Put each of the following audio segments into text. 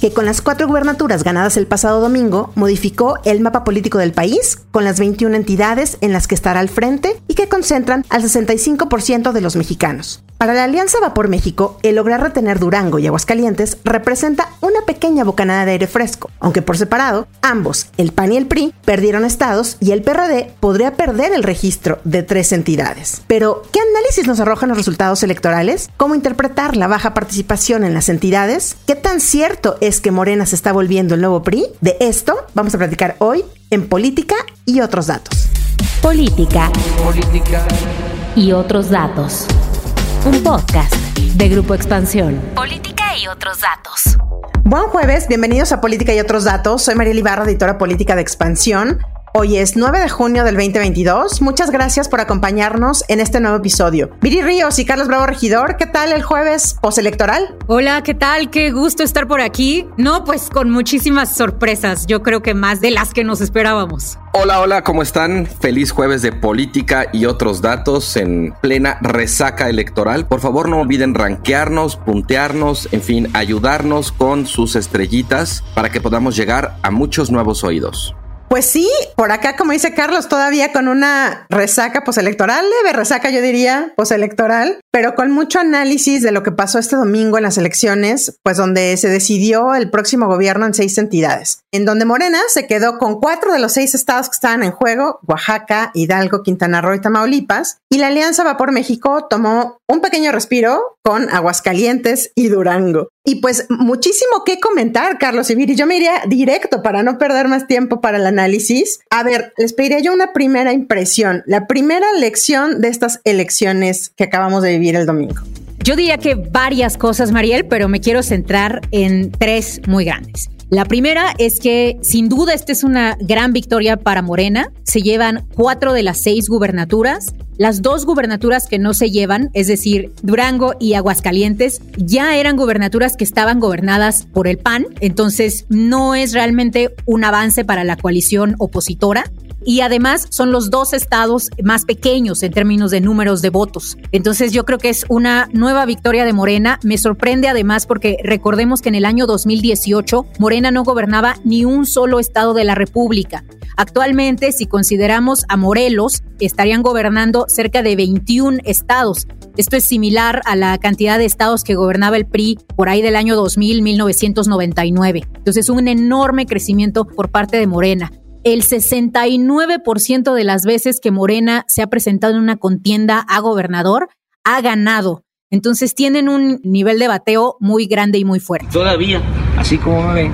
que con las cuatro gubernaturas ganadas el pasado domingo modificó el mapa político del país con las 21 entidades en las que estará al frente y que concentran al 65% de los mexicanos. Para la Alianza Va por México, el lograr retener Durango y Aguascalientes representa una pequeña bocanada de aire fresco, aunque por separado, ambos, el PAN y el PRI, perdieron estados y el PRD podría perder el registro de tres entidades. Pero, ¿qué análisis nos arrojan los resultados electorales? ¿Cómo interpretar la baja participación en las entidades? ¿Qué tan cierto es que Morena se está volviendo el nuevo PRI? De esto vamos a platicar hoy en Política y otros datos. Política. Política. Y otros datos un podcast de Grupo Expansión. Política y otros datos. Buen jueves, bienvenidos a Política y otros datos. Soy María Ibarra, editora política de Expansión. Hoy es 9 de junio del 2022. Muchas gracias por acompañarnos en este nuevo episodio. Viri Ríos y Carlos Bravo Regidor, ¿qué tal el jueves postelectoral? Hola, ¿qué tal? Qué gusto estar por aquí. No, pues con muchísimas sorpresas. Yo creo que más de las que nos esperábamos. Hola, hola, ¿cómo están? Feliz jueves de política y otros datos en plena resaca electoral. Por favor, no olviden ranquearnos, puntearnos, en fin, ayudarnos con sus estrellitas para que podamos llegar a muchos nuevos oídos. Pues sí, por acá, como dice Carlos, todavía con una resaca postelectoral, leve resaca, yo diría, postelectoral, pero con mucho análisis de lo que pasó este domingo en las elecciones, pues donde se decidió el próximo gobierno en seis entidades, en donde Morena se quedó con cuatro de los seis estados que estaban en juego, Oaxaca, Hidalgo, Quintana Roo y Tamaulipas, y la Alianza Va por México tomó un pequeño respiro con Aguascalientes y Durango. Y pues muchísimo que comentar, Carlos y Yo me iría directo para no perder más tiempo para el análisis. A ver, les pediría yo una primera impresión, la primera lección de estas elecciones que acabamos de vivir el domingo. Yo diría que varias cosas, Mariel, pero me quiero centrar en tres muy grandes. La primera es que sin duda esta es una gran victoria para Morena. Se llevan cuatro de las seis gubernaturas. Las dos gubernaturas que no se llevan, es decir, Durango y Aguascalientes, ya eran gubernaturas que estaban gobernadas por el PAN, entonces no es realmente un avance para la coalición opositora y además son los dos estados más pequeños en términos de números de votos. Entonces yo creo que es una nueva victoria de Morena. Me sorprende además porque recordemos que en el año 2018 Morena no gobernaba ni un solo estado de la República. Actualmente, si consideramos a Morelos, estarían gobernando cerca de 21 estados. Esto es similar a la cantidad de estados que gobernaba el PRI por ahí del año 2000, 1999. Entonces, un enorme crecimiento por parte de Morena el 69% de las veces que Morena se ha presentado en una contienda a gobernador ha ganado. Entonces tienen un nivel de bateo muy grande y muy fuerte. Todavía, así como ven,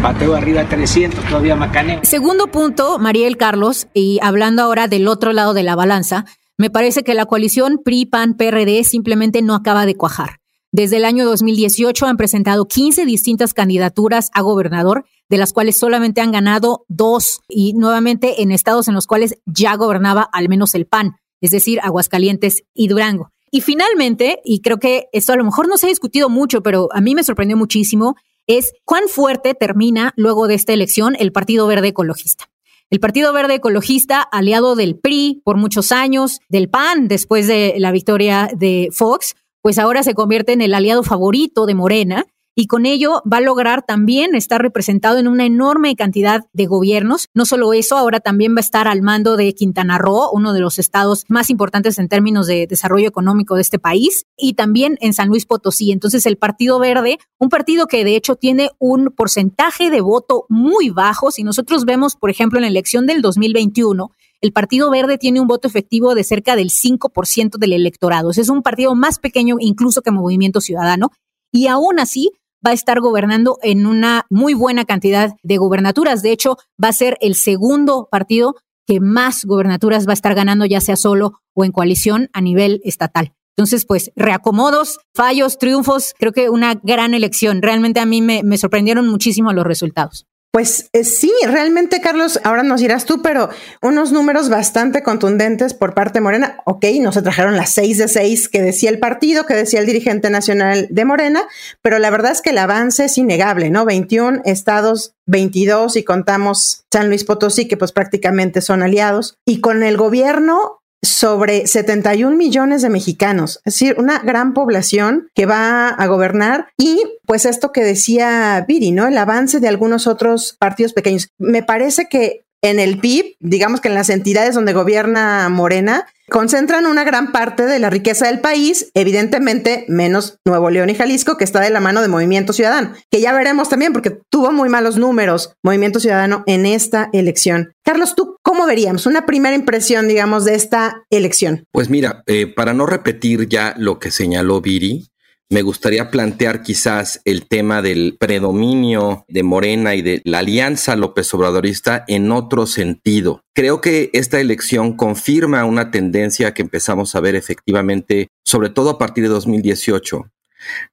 bateo arriba de 300, todavía macaneo. Segundo punto, Mariel Carlos, y hablando ahora del otro lado de la balanza, me parece que la coalición PRI-PAN-PRD simplemente no acaba de cuajar. Desde el año 2018 han presentado 15 distintas candidaturas a gobernador, de las cuales solamente han ganado dos y nuevamente en estados en los cuales ya gobernaba al menos el PAN, es decir, Aguascalientes y Durango. Y finalmente, y creo que esto a lo mejor no se ha discutido mucho, pero a mí me sorprendió muchísimo, es cuán fuerte termina luego de esta elección el Partido Verde Ecologista. El Partido Verde Ecologista, aliado del PRI por muchos años, del PAN después de la victoria de Fox, pues ahora se convierte en el aliado favorito de Morena y con ello va a lograr también estar representado en una enorme cantidad de gobiernos. No solo eso, ahora también va a estar al mando de Quintana Roo, uno de los estados más importantes en términos de desarrollo económico de este país, y también en San Luis Potosí. Entonces el Partido Verde, un partido que de hecho tiene un porcentaje de voto muy bajo, si nosotros vemos, por ejemplo, en la elección del 2021, el Partido Verde tiene un voto efectivo de cerca del 5% del electorado. es un partido más pequeño incluso que Movimiento Ciudadano y aún así va a estar gobernando en una muy buena cantidad de gubernaturas. De hecho, va a ser el segundo partido que más gubernaturas va a estar ganando, ya sea solo o en coalición a nivel estatal. Entonces, pues, reacomodos, fallos, triunfos, creo que una gran elección. Realmente a mí me sorprendieron muchísimo los resultados. Pues eh, sí, realmente, Carlos, ahora nos dirás tú, pero unos números bastante contundentes por parte de Morena. Ok, no se trajeron las seis de seis que decía el partido, que decía el dirigente nacional de Morena, pero la verdad es que el avance es innegable, ¿no? 21 estados, 22 y contamos San Luis Potosí, que pues prácticamente son aliados. Y con el gobierno sobre 71 millones de mexicanos, es decir, una gran población que va a gobernar y pues esto que decía Viri, ¿no? El avance de algunos otros partidos pequeños. Me parece que en el PIB, digamos que en las entidades donde gobierna Morena, concentran una gran parte de la riqueza del país, evidentemente menos Nuevo León y Jalisco, que está de la mano de Movimiento Ciudadano, que ya veremos también porque tuvo muy malos números Movimiento Ciudadano en esta elección. Carlos, ¿tú cómo veríamos una primera impresión, digamos, de esta elección? Pues mira, eh, para no repetir ya lo que señaló Viri, me gustaría plantear quizás el tema del predominio de Morena y de la alianza López Obradorista en otro sentido. Creo que esta elección confirma una tendencia que empezamos a ver efectivamente, sobre todo a partir de 2018,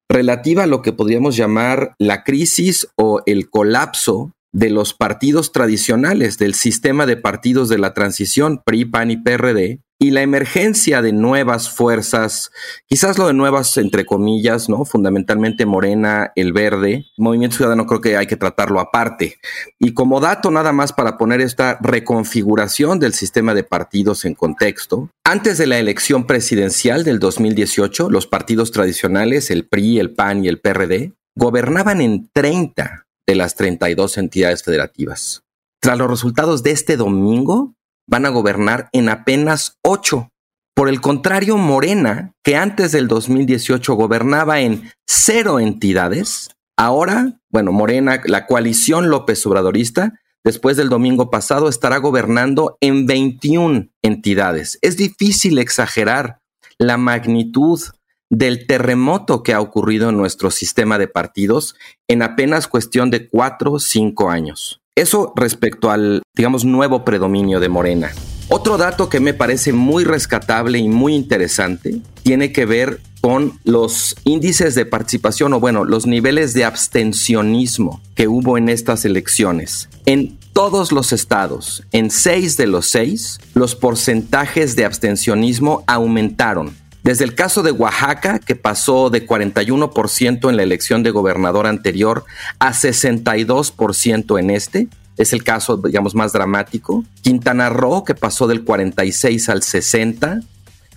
relativa a lo que podríamos llamar la crisis o el colapso de los partidos tradicionales, del sistema de partidos de la transición PRI, PAN y PRD, y la emergencia de nuevas fuerzas, quizás lo de nuevas entre comillas, ¿no? Fundamentalmente Morena, el Verde, Movimiento Ciudadano creo que hay que tratarlo aparte. Y como dato nada más para poner esta reconfiguración del sistema de partidos en contexto, antes de la elección presidencial del 2018, los partidos tradicionales, el PRI, el PAN y el PRD, gobernaban en 30 de las 32 entidades federativas. Tras los resultados de este domingo, van a gobernar en apenas 8. Por el contrario, Morena, que antes del 2018 gobernaba en cero entidades, ahora, bueno, Morena, la coalición López Obradorista, después del domingo pasado estará gobernando en 21 entidades. Es difícil exagerar la magnitud del terremoto que ha ocurrido en nuestro sistema de partidos en apenas cuestión de cuatro o cinco años. Eso respecto al, digamos, nuevo predominio de Morena. Otro dato que me parece muy rescatable y muy interesante tiene que ver con los índices de participación o bueno, los niveles de abstencionismo que hubo en estas elecciones. En todos los estados, en seis de los seis, los porcentajes de abstencionismo aumentaron. Desde el caso de Oaxaca, que pasó de 41% en la elección de gobernador anterior a 62% en este, es el caso, digamos, más dramático. Quintana Roo, que pasó del 46 al 60.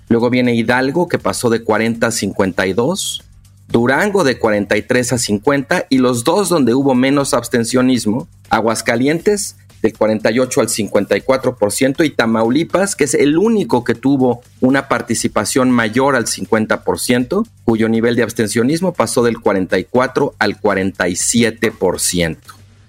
Luego viene Hidalgo, que pasó de 40 a 52. Durango de 43 a 50 y los dos donde hubo menos abstencionismo, Aguascalientes del 48 al 54% y Tamaulipas, que es el único que tuvo una participación mayor al 50%, cuyo nivel de abstencionismo pasó del 44 al 47%.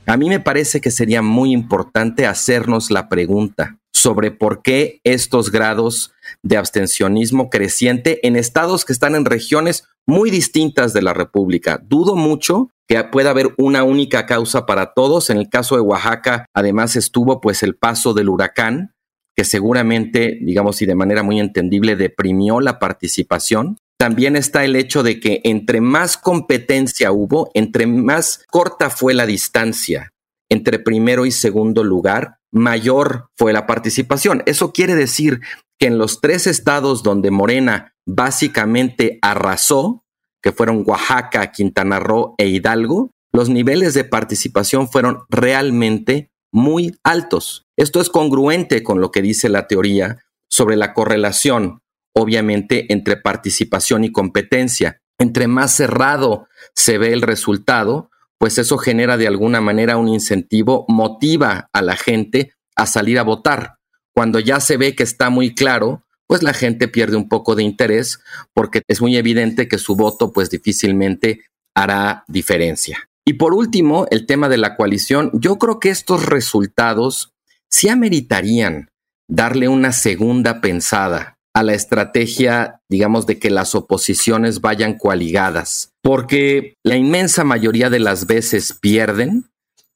A mí me parece que sería muy importante hacernos la pregunta sobre por qué estos grados de abstencionismo creciente en estados que están en regiones muy distintas de la República. Dudo mucho que pueda haber una única causa para todos. En el caso de Oaxaca, además estuvo pues el paso del huracán, que seguramente, digamos, y de manera muy entendible, deprimió la participación. También está el hecho de que entre más competencia hubo, entre más corta fue la distancia entre primero y segundo lugar, mayor fue la participación. Eso quiere decir que en los tres estados donde Morena básicamente arrasó, que fueron Oaxaca, Quintana Roo e Hidalgo, los niveles de participación fueron realmente muy altos. Esto es congruente con lo que dice la teoría sobre la correlación, obviamente, entre participación y competencia. Entre más cerrado se ve el resultado, pues eso genera de alguna manera un incentivo, motiva a la gente a salir a votar. Cuando ya se ve que está muy claro, pues la gente pierde un poco de interés porque es muy evidente que su voto pues difícilmente hará diferencia. Y por último, el tema de la coalición, yo creo que estos resultados sí ameritarían darle una segunda pensada a la estrategia, digamos, de que las oposiciones vayan coaligadas, porque la inmensa mayoría de las veces pierden,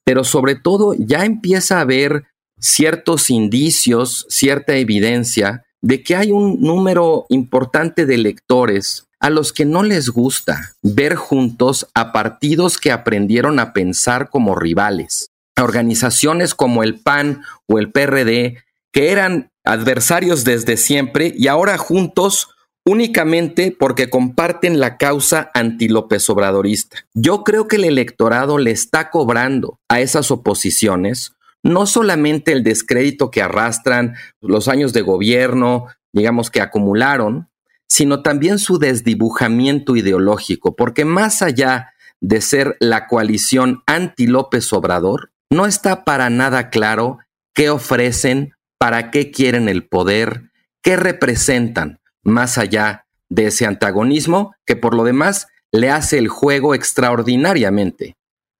pero sobre todo ya empieza a haber ciertos indicios, cierta evidencia de que hay un número importante de electores a los que no les gusta ver juntos a partidos que aprendieron a pensar como rivales. organizaciones como el PAN o el PRD, que eran adversarios desde siempre y ahora juntos únicamente porque comparten la causa anti-López Obradorista. Yo creo que el electorado le está cobrando a esas oposiciones no solamente el descrédito que arrastran los años de gobierno, digamos que acumularon, sino también su desdibujamiento ideológico, porque más allá de ser la coalición anti-López Obrador, no está para nada claro qué ofrecen, para qué quieren el poder, qué representan, más allá de ese antagonismo que por lo demás le hace el juego extraordinariamente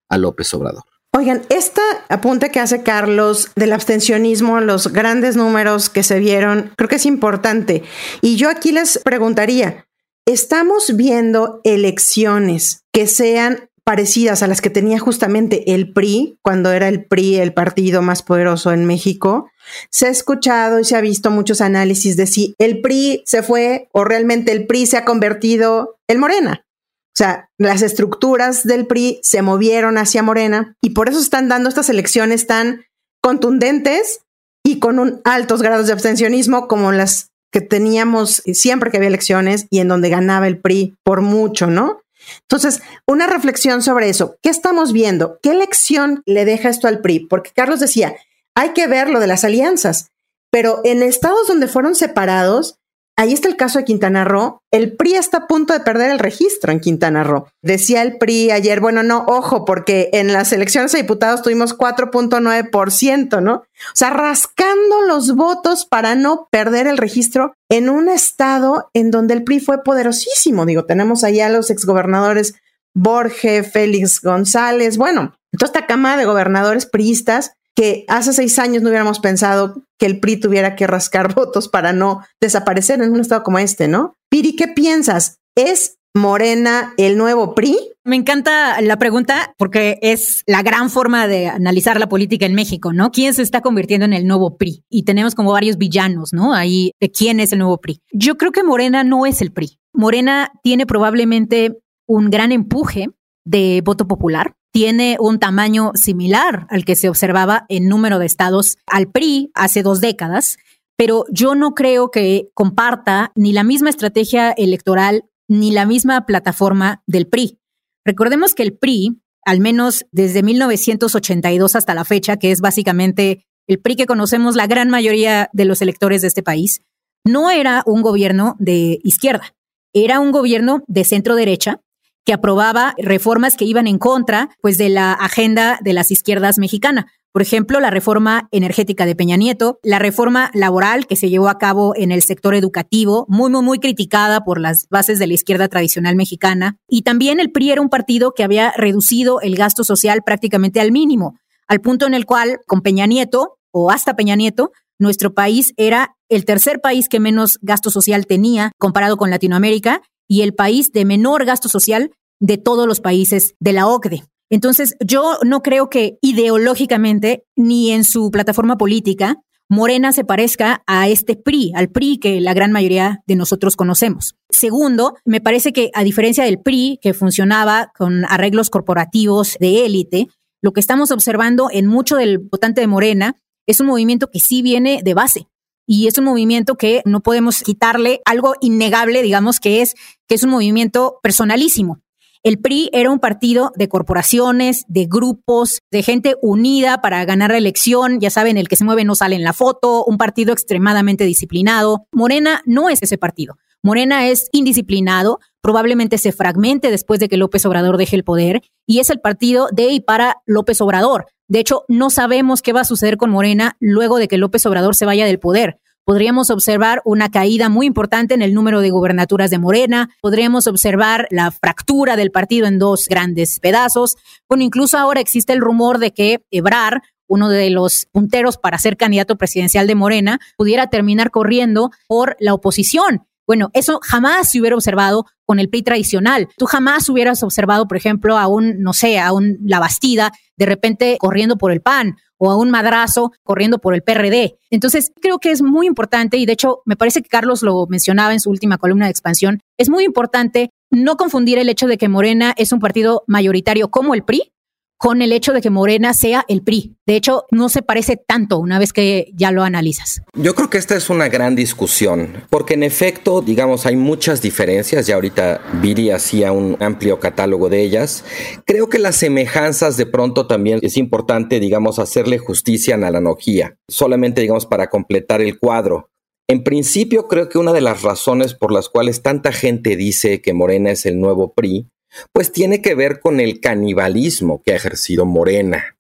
a López Obrador. Oigan, esta apunte que hace Carlos del abstencionismo, los grandes números que se vieron, creo que es importante. Y yo aquí les preguntaría, ¿estamos viendo elecciones que sean parecidas a las que tenía justamente el PRI, cuando era el PRI el partido más poderoso en México? Se ha escuchado y se ha visto muchos análisis de si el PRI se fue o realmente el PRI se ha convertido en Morena. O sea, las estructuras del PRI se movieron hacia Morena y por eso están dando estas elecciones tan contundentes y con un altos grados de abstencionismo como las que teníamos siempre que había elecciones y en donde ganaba el PRI por mucho, ¿no? Entonces, una reflexión sobre eso. ¿Qué estamos viendo? ¿Qué lección le deja esto al PRI? Porque Carlos decía, hay que ver lo de las alianzas, pero en estados donde fueron separados, Ahí está el caso de Quintana Roo. El PRI está a punto de perder el registro en Quintana Roo. Decía el PRI ayer, bueno, no, ojo, porque en las elecciones a diputados tuvimos 4.9%, ¿no? O sea, rascando los votos para no perder el registro en un estado en donde el PRI fue poderosísimo. Digo, tenemos allá a los exgobernadores Borge, Félix González, bueno, toda esta cama de gobernadores priistas que hace seis años no hubiéramos pensado que el PRI tuviera que rascar votos para no desaparecer en un estado como este, ¿no? Piri, ¿qué piensas? ¿Es Morena el nuevo PRI? Me encanta la pregunta porque es la gran forma de analizar la política en México, ¿no? ¿Quién se está convirtiendo en el nuevo PRI? Y tenemos como varios villanos, ¿no? Ahí de quién es el nuevo PRI. Yo creo que Morena no es el PRI. Morena tiene probablemente un gran empuje de voto popular tiene un tamaño similar al que se observaba en número de estados al PRI hace dos décadas, pero yo no creo que comparta ni la misma estrategia electoral ni la misma plataforma del PRI. Recordemos que el PRI, al menos desde 1982 hasta la fecha, que es básicamente el PRI que conocemos la gran mayoría de los electores de este país, no era un gobierno de izquierda, era un gobierno de centro derecha que aprobaba reformas que iban en contra pues de la agenda de las izquierdas mexicana. Por ejemplo, la reforma energética de Peña Nieto, la reforma laboral que se llevó a cabo en el sector educativo, muy, muy, muy criticada por las bases de la izquierda tradicional mexicana. Y también el PRI era un partido que había reducido el gasto social prácticamente al mínimo, al punto en el cual con Peña Nieto o hasta Peña Nieto, nuestro país era el tercer país que menos gasto social tenía comparado con Latinoamérica y el país de menor gasto social de todos los países de la OCDE. Entonces, yo no creo que ideológicamente ni en su plataforma política Morena se parezca a este PRI, al PRI que la gran mayoría de nosotros conocemos. Segundo, me parece que a diferencia del PRI, que funcionaba con arreglos corporativos de élite, lo que estamos observando en mucho del votante de Morena es un movimiento que sí viene de base, y es un movimiento que no podemos quitarle algo innegable, digamos, que es que es un movimiento personalísimo. El PRI era un partido de corporaciones, de grupos, de gente unida para ganar la elección. Ya saben, el que se mueve no sale en la foto, un partido extremadamente disciplinado. Morena no es ese partido. Morena es indisciplinado, probablemente se fragmente después de que López Obrador deje el poder y es el partido de y para López Obrador. De hecho, no sabemos qué va a suceder con Morena luego de que López Obrador se vaya del poder. Podríamos observar una caída muy importante en el número de gubernaturas de Morena, podríamos observar la fractura del partido en dos grandes pedazos. Bueno, incluso ahora existe el rumor de que Ebrar, uno de los punteros para ser candidato presidencial de Morena, pudiera terminar corriendo por la oposición. Bueno, eso jamás se hubiera observado con el PRI tradicional. Tú jamás hubieras observado, por ejemplo, a un, no sé, a un La Bastida de repente corriendo por el PAN o a un madrazo corriendo por el PRD. Entonces, creo que es muy importante, y de hecho, me parece que Carlos lo mencionaba en su última columna de expansión, es muy importante no confundir el hecho de que Morena es un partido mayoritario como el PRI con el hecho de que Morena sea el PRI. De hecho, no se parece tanto una vez que ya lo analizas. Yo creo que esta es una gran discusión, porque en efecto, digamos, hay muchas diferencias, ya ahorita Viri hacía un amplio catálogo de ellas. Creo que las semejanzas de pronto también es importante, digamos, hacerle justicia a la analogía, solamente, digamos, para completar el cuadro. En principio, creo que una de las razones por las cuales tanta gente dice que Morena es el nuevo PRI pues tiene que ver con el canibalismo que ha ejercido Morena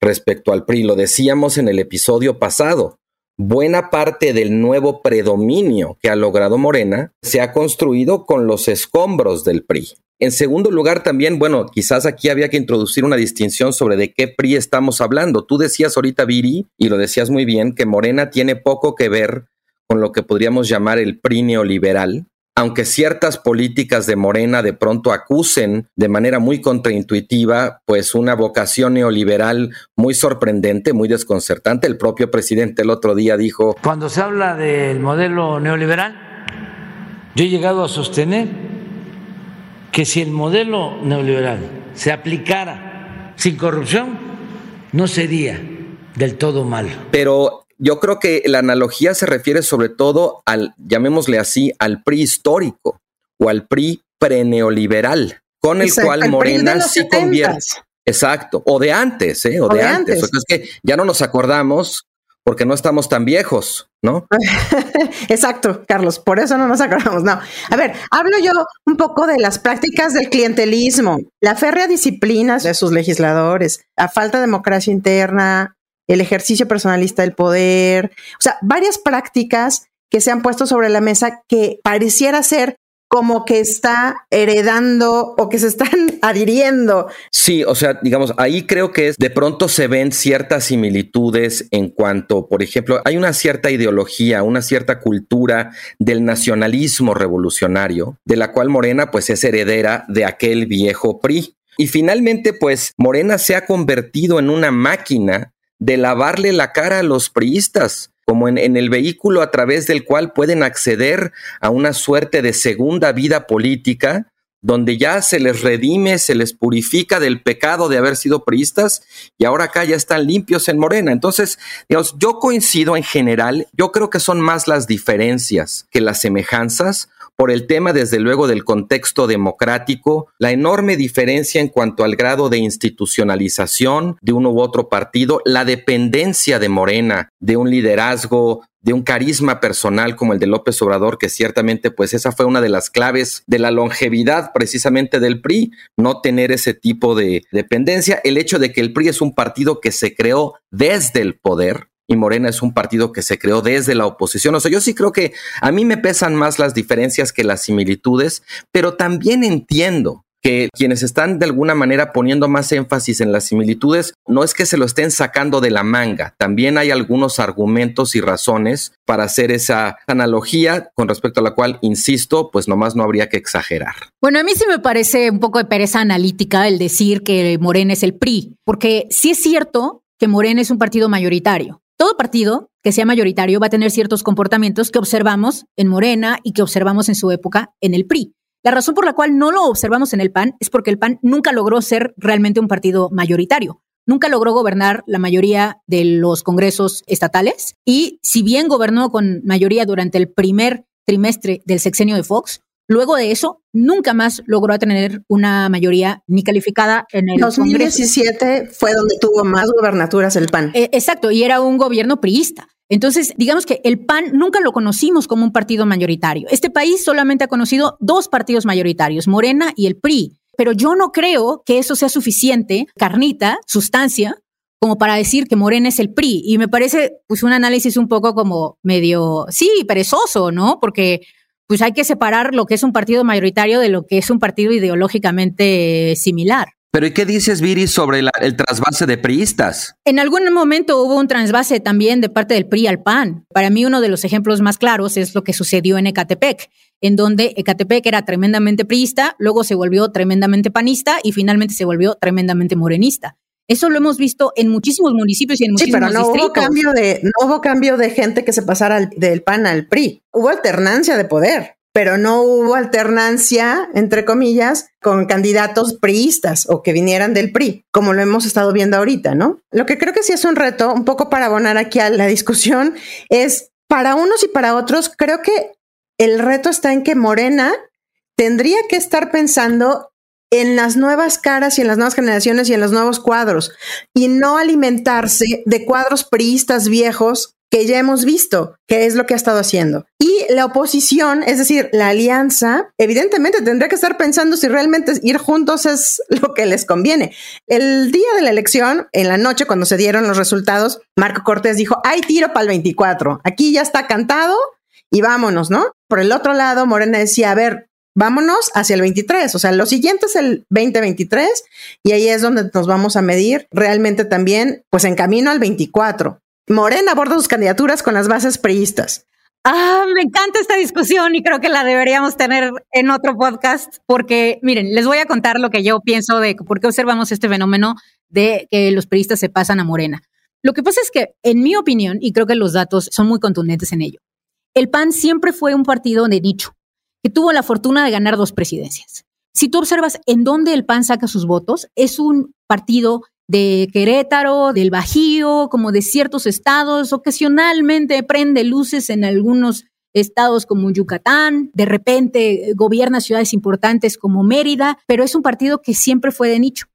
respecto al PRI. Lo decíamos en el episodio pasado. Buena parte del nuevo predominio que ha logrado Morena se ha construido con los escombros del PRI. En segundo lugar, también, bueno, quizás aquí había que introducir una distinción sobre de qué PRI estamos hablando. Tú decías ahorita, Viri, y lo decías muy bien, que Morena tiene poco que ver con lo que podríamos llamar el PRI neoliberal, aunque ciertas políticas de Morena de pronto acusen de manera muy contraintuitiva, pues una vocación neoliberal muy sorprendente, muy desconcertante. El propio presidente el otro día dijo... Cuando se habla del modelo neoliberal, yo he llegado a sostener que si el modelo neoliberal se aplicara sin corrupción, no sería del todo malo. Pero yo creo que la analogía se refiere sobre todo al, llamémosle así, al PRI histórico o al PRI preneoliberal, con el cual Morena sí convierte. Exacto, o de antes, ¿eh? O, de, antes. es que ya no nos acordamos porque no estamos tan viejos, ¿no? Exacto, Carlos, por eso no nos acordamos. No, a ver, hablo yo un poco de las prácticas del clientelismo, la férrea disciplina de sus legisladores, la falta de democracia interna, el ejercicio personalista del poder, o sea, varias prácticas que se han puesto sobre la mesa que pareciera ser como que está heredando o que se están adhiriendo. Sí, o sea, digamos, ahí creo que es, de pronto se ven ciertas similitudes en cuanto, por ejemplo, hay una cierta ideología, una cierta cultura del nacionalismo revolucionario, de la cual Morena pues es heredera de aquel viejo PRI. Y finalmente, pues Morena se ha convertido en una máquina de lavarle la cara a los priistas, como en, el vehículo a través del cual pueden acceder a una suerte de segunda vida política, donde ya se les redime, se les purifica del pecado de haber sido priistas y ahora acá ya están limpios en Morena. Entonces, digamos, yo coincido en general, yo creo que son más las diferencias que las semejanzas, por el tema, desde luego, del contexto democrático, la enorme diferencia en cuanto al grado de institucionalización de uno u otro partido, la dependencia de Morena, de un liderazgo de un carisma personal como el de López Obrador, que ciertamente pues esa fue una de las claves de la longevidad precisamente del PRI, no tener ese tipo de dependencia, el hecho de que el PRI es un partido que se creó desde el poder, y Morena es un partido que se creó desde la oposición. O sea, yo sí creo que a mí me pesan más las diferencias que las similitudes, pero también entiendo que quienes están de alguna manera poniendo más énfasis en las similitudes no es que se lo estén sacando de la manga, también hay algunos argumentos y razones para hacer esa analogía con respecto a la cual, insisto, pues nomás no habría que exagerar. Bueno, a mí sí me parece un poco de pereza analítica el decir que Morena es el PRI, porque sí es cierto que Morena es un partido mayoritario, todo partido que sea mayoritario va a tener ciertos comportamientos que observamos en Morena y que observamos en su época en el PRI. La razón por la cual no lo observamos en el PAN es porque el PAN nunca logró ser realmente un partido mayoritario. Nunca logró gobernar la mayoría de los congresos estatales y si bien gobernó con mayoría durante el primer trimestre del sexenio de Fox, Luego de eso, nunca más logró tener una mayoría ni calificada en el 2017 fue donde tuvo más gobernaturas el PAN. Eh, exacto, y era un gobierno priista. Entonces, digamos que el PAN nunca lo conocimos como un partido mayoritario. Este país solamente ha conocido dos partidos mayoritarios, Morena y el PRI. Pero yo no creo que eso sea suficiente, carnita, sustancia, como para decir que Morena es el PRI. Y me parece pues un análisis un poco como medio, sí, perezoso, ¿no? Porque pues hay que separar lo que es un partido mayoritario de lo que es un partido ideológicamente similar. Pero ¿y qué dices, Viri, sobre el trasvase de priistas? En algún momento hubo un trasvase también de parte del PRI al PAN. Para mí uno de los ejemplos más claros es lo que sucedió en Ecatepec, en donde Ecatepec era tremendamente priista, luego se volvió tremendamente panista y finalmente se volvió tremendamente morenista. Eso lo hemos visto en muchísimos municipios y en muchísimos sí, pero no Hubo cambio de, no hubo cambio de gente que se pasara del PAN al PRI. Hubo alternancia de poder, pero no hubo alternancia, entre comillas, con candidatos priistas o que vinieran del PRI, como lo hemos estado viendo ahorita, ¿no? Lo que creo que sí es un reto, un poco para abonar aquí a la discusión, es para unos y para otros, creo que el reto está en que Morena tendría que estar pensando en las nuevas caras y en las nuevas generaciones y en los nuevos cuadros y no alimentarse de cuadros priistas viejos que ya hemos visto, que es lo que ha estado haciendo. Y la oposición, es decir, la alianza, evidentemente tendría que estar pensando si realmente ir juntos es lo que les conviene. El día de la elección, en la noche, cuando se dieron los resultados, Marco Cortés dijo, hay tiro para el 24, aquí ya está cantado y vámonos, ¿no? Por el otro lado, Morena decía, a ver, vámonos hacia el 23, o sea, lo siguiente es el 2023 y ahí es donde nos vamos a medir realmente también, pues en camino al 24. Morena aborda sus candidaturas con las bases priistas. Ah, me encanta esta discusión y creo que la deberíamos tener en otro podcast porque, miren, les voy a contar lo que yo pienso de por qué observamos este fenómeno de que los priistas se pasan a Morena. Lo que pasa es que, en mi opinión, y creo que los datos son muy contundentes en ello, el PAN siempre fue un partido de nicho que tuvo la fortuna de ganar dos presidencias. Si tú observas en dónde el PAN saca sus votos, es un partido de Querétaro, del Bajío, como de ciertos estados, ocasionalmente prende luces en algunos estados como Yucatán, de repente gobierna ciudades importantes como Mérida, pero es un partido que siempre fue de nicho.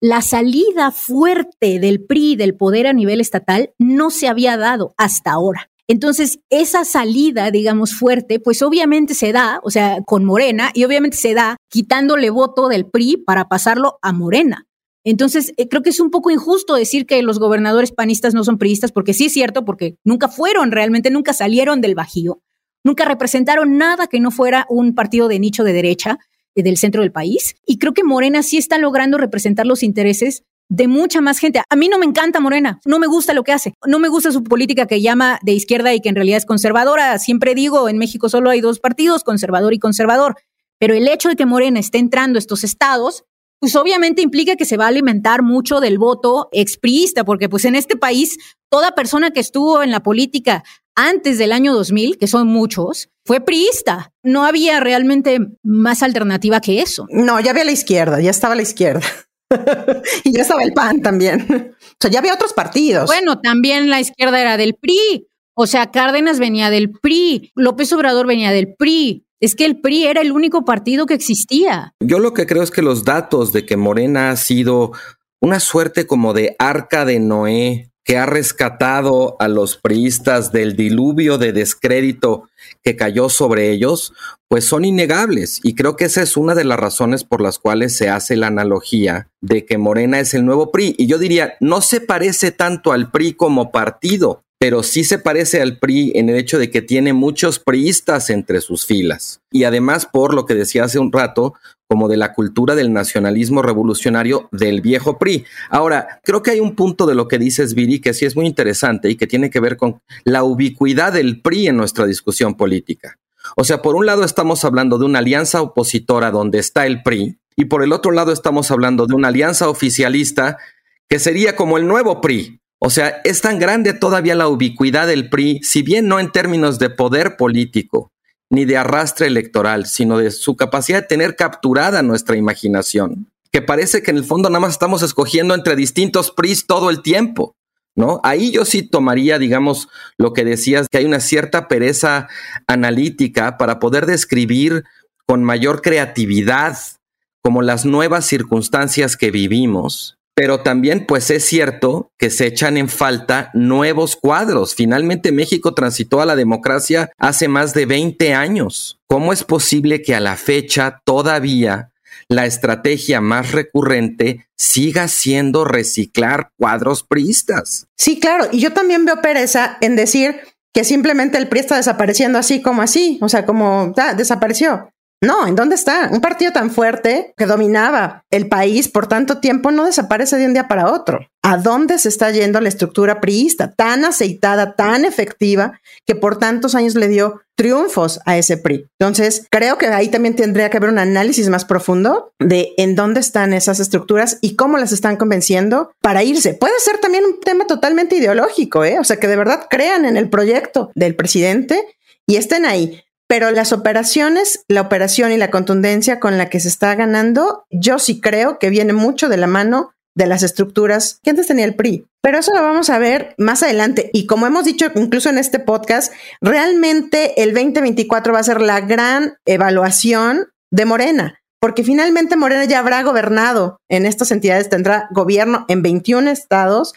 La salida fuerte del PRI del poder a nivel estatal no se había dado hasta ahora. Entonces, esa salida, digamos, fuerte, pues obviamente se da, o sea, con Morena, y obviamente se da quitándole voto del PRI para pasarlo a Morena. Entonces, eh, creo que es un poco injusto decir que los gobernadores panistas no son priistas, porque sí es cierto, porque nunca fueron, realmente nunca salieron del Bajío, nunca representaron nada que no fuera un partido de nicho de derecha eh, del centro del país. Y creo que Morena sí está logrando representar los intereses de mucha más gente. A mí no me encanta Morena, no me gusta lo que hace, no me gusta su política que llama de izquierda y que en realidad es conservadora. Siempre digo, en México solo hay dos partidos, conservador y conservador. Pero el hecho de que Morena esté entrando a estos estados, pues obviamente implica que se va a alimentar mucho del voto expriista, porque pues en este país toda persona que estuvo en la política antes del año 2000, que son muchos, fue priista. No había realmente más alternativa que eso. No, ya había la izquierda, ya estaba la izquierda. y ya estaba el PAN también. o sea, ya había otros partidos. Bueno, también la izquierda era del PRI. O sea, Cárdenas venía del PRI, López Obrador venía del PRI. Es que el PRI era el único partido que existía. Yo lo que creo es que los datos de que Morena ha sido una suerte como de arca de Noé que ha rescatado a los priistas del diluvio de descrédito que cayó sobre ellos, pues son innegables. Y creo que esa es una de las razones por las cuales se hace la analogía de que Morena es el nuevo PRI. Y yo diría, no se parece tanto al PRI como partido, pero sí se parece al PRI en el hecho de que tiene muchos priistas entre sus filas. Y además, por lo que decía hace un rato, como de la cultura del nacionalismo revolucionario del viejo PRI. Ahora, creo que hay un punto de lo que dices, Viri, que sí es muy interesante y que tiene que ver con la ubicuidad del PRI en nuestra discusión política. O sea, por un lado estamos hablando de una alianza opositora donde está el PRI, y por el otro lado estamos hablando de una alianza oficialista que sería como el nuevo PRI, o sea, es tan grande todavía la ubicuidad del PRI, si bien no en términos de poder político ni de arrastre electoral, sino de su capacidad de tener capturada nuestra imaginación, que parece que en el fondo nada más estamos escogiendo entre distintos PRIs todo el tiempo. ¿No? Ahí yo sí tomaría, digamos, lo que decías, que hay una cierta pereza analítica para poder describir con mayor creatividad como las nuevas circunstancias que vivimos pero también pues es cierto que se echan en falta nuevos cuadros. Finalmente México transitó a la democracia hace más de 20 años. ¿Cómo es posible que a la fecha todavía la estrategia más recurrente siga siendo reciclar cuadros priistas? Sí, claro. Y yo también veo pereza en decir que simplemente el PRI está desapareciendo así como así, o sea, como desapareció. No, ¿en dónde está? Un partido tan fuerte que dominaba el país por tanto tiempo no desaparece de un día para otro. ¿A dónde se está yendo la estructura priista tan aceitada, tan efectiva, que por tantos años le dio triunfos a ese PRI? Entonces, creo que ahí también tendría que haber un análisis más profundo de en dónde están esas estructuras y cómo las están convenciendo para irse. Puede ser también un tema totalmente ideológico, ¿eh? O sea, que de verdad crean en el proyecto del presidente y estén ahí pero las operaciones, la operación y la contundencia con la que se está ganando, yo sí creo que viene mucho de la mano de las estructuras que antes tenía el PRI. Pero eso lo vamos a ver más adelante. Y como hemos dicho incluso en este podcast, realmente el 2024 va a ser la gran evaluación de Morena, porque finalmente Morena ya habrá gobernado en estas entidades, tendrá gobierno en 21 estados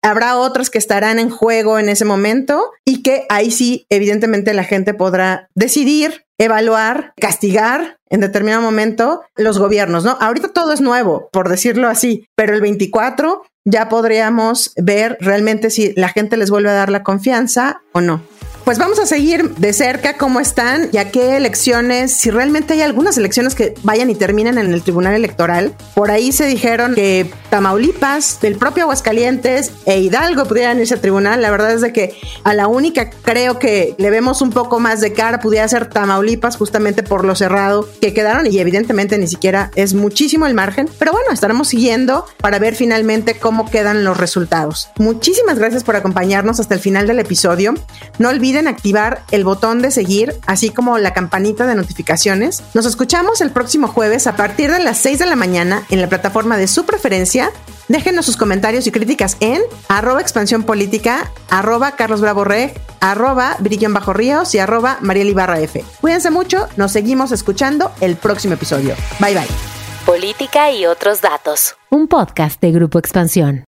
Habrá otras que estarán en juego en ese momento y que ahí sí, evidentemente, la gente podrá decidir, evaluar, castigar en determinado momento los gobiernos, ¿no? Ahorita todo es nuevo, por decirlo así, pero el 24 ya podríamos ver realmente si la gente les vuelve a dar la confianza o no. Pues vamos a seguir de cerca cómo están y a qué elecciones, si realmente hay algunas elecciones que vayan y terminen en el Tribunal Electoral. Por ahí se dijeron que Tamaulipas, del propio Aguascalientes e Hidalgo pudieran irse al tribunal. La verdad es de que a la única creo que le vemos un poco más de cara pudiera ser Tamaulipas justamente por lo cerrado que quedaron y evidentemente ni siquiera es muchísimo el margen. Pero bueno, estaremos siguiendo para ver finalmente cómo quedan los resultados. Muchísimas gracias por acompañarnos hasta el final del episodio. No olviden activar el botón de seguir, así como la campanita de notificaciones. Nos escuchamos el próximo jueves a partir de las 6 de la mañana en la plataforma de su preferencia. Déjenos sus comentarios y críticas en arroba expansión política, arroba Carlos Bravo Reg, arroba Brillón Bajo Ríos y arroba Mariel Ibarra F. Cuídense mucho, nos seguimos escuchando el próximo episodio. Bye bye. Política y otros datos. Un podcast de Grupo Expansión.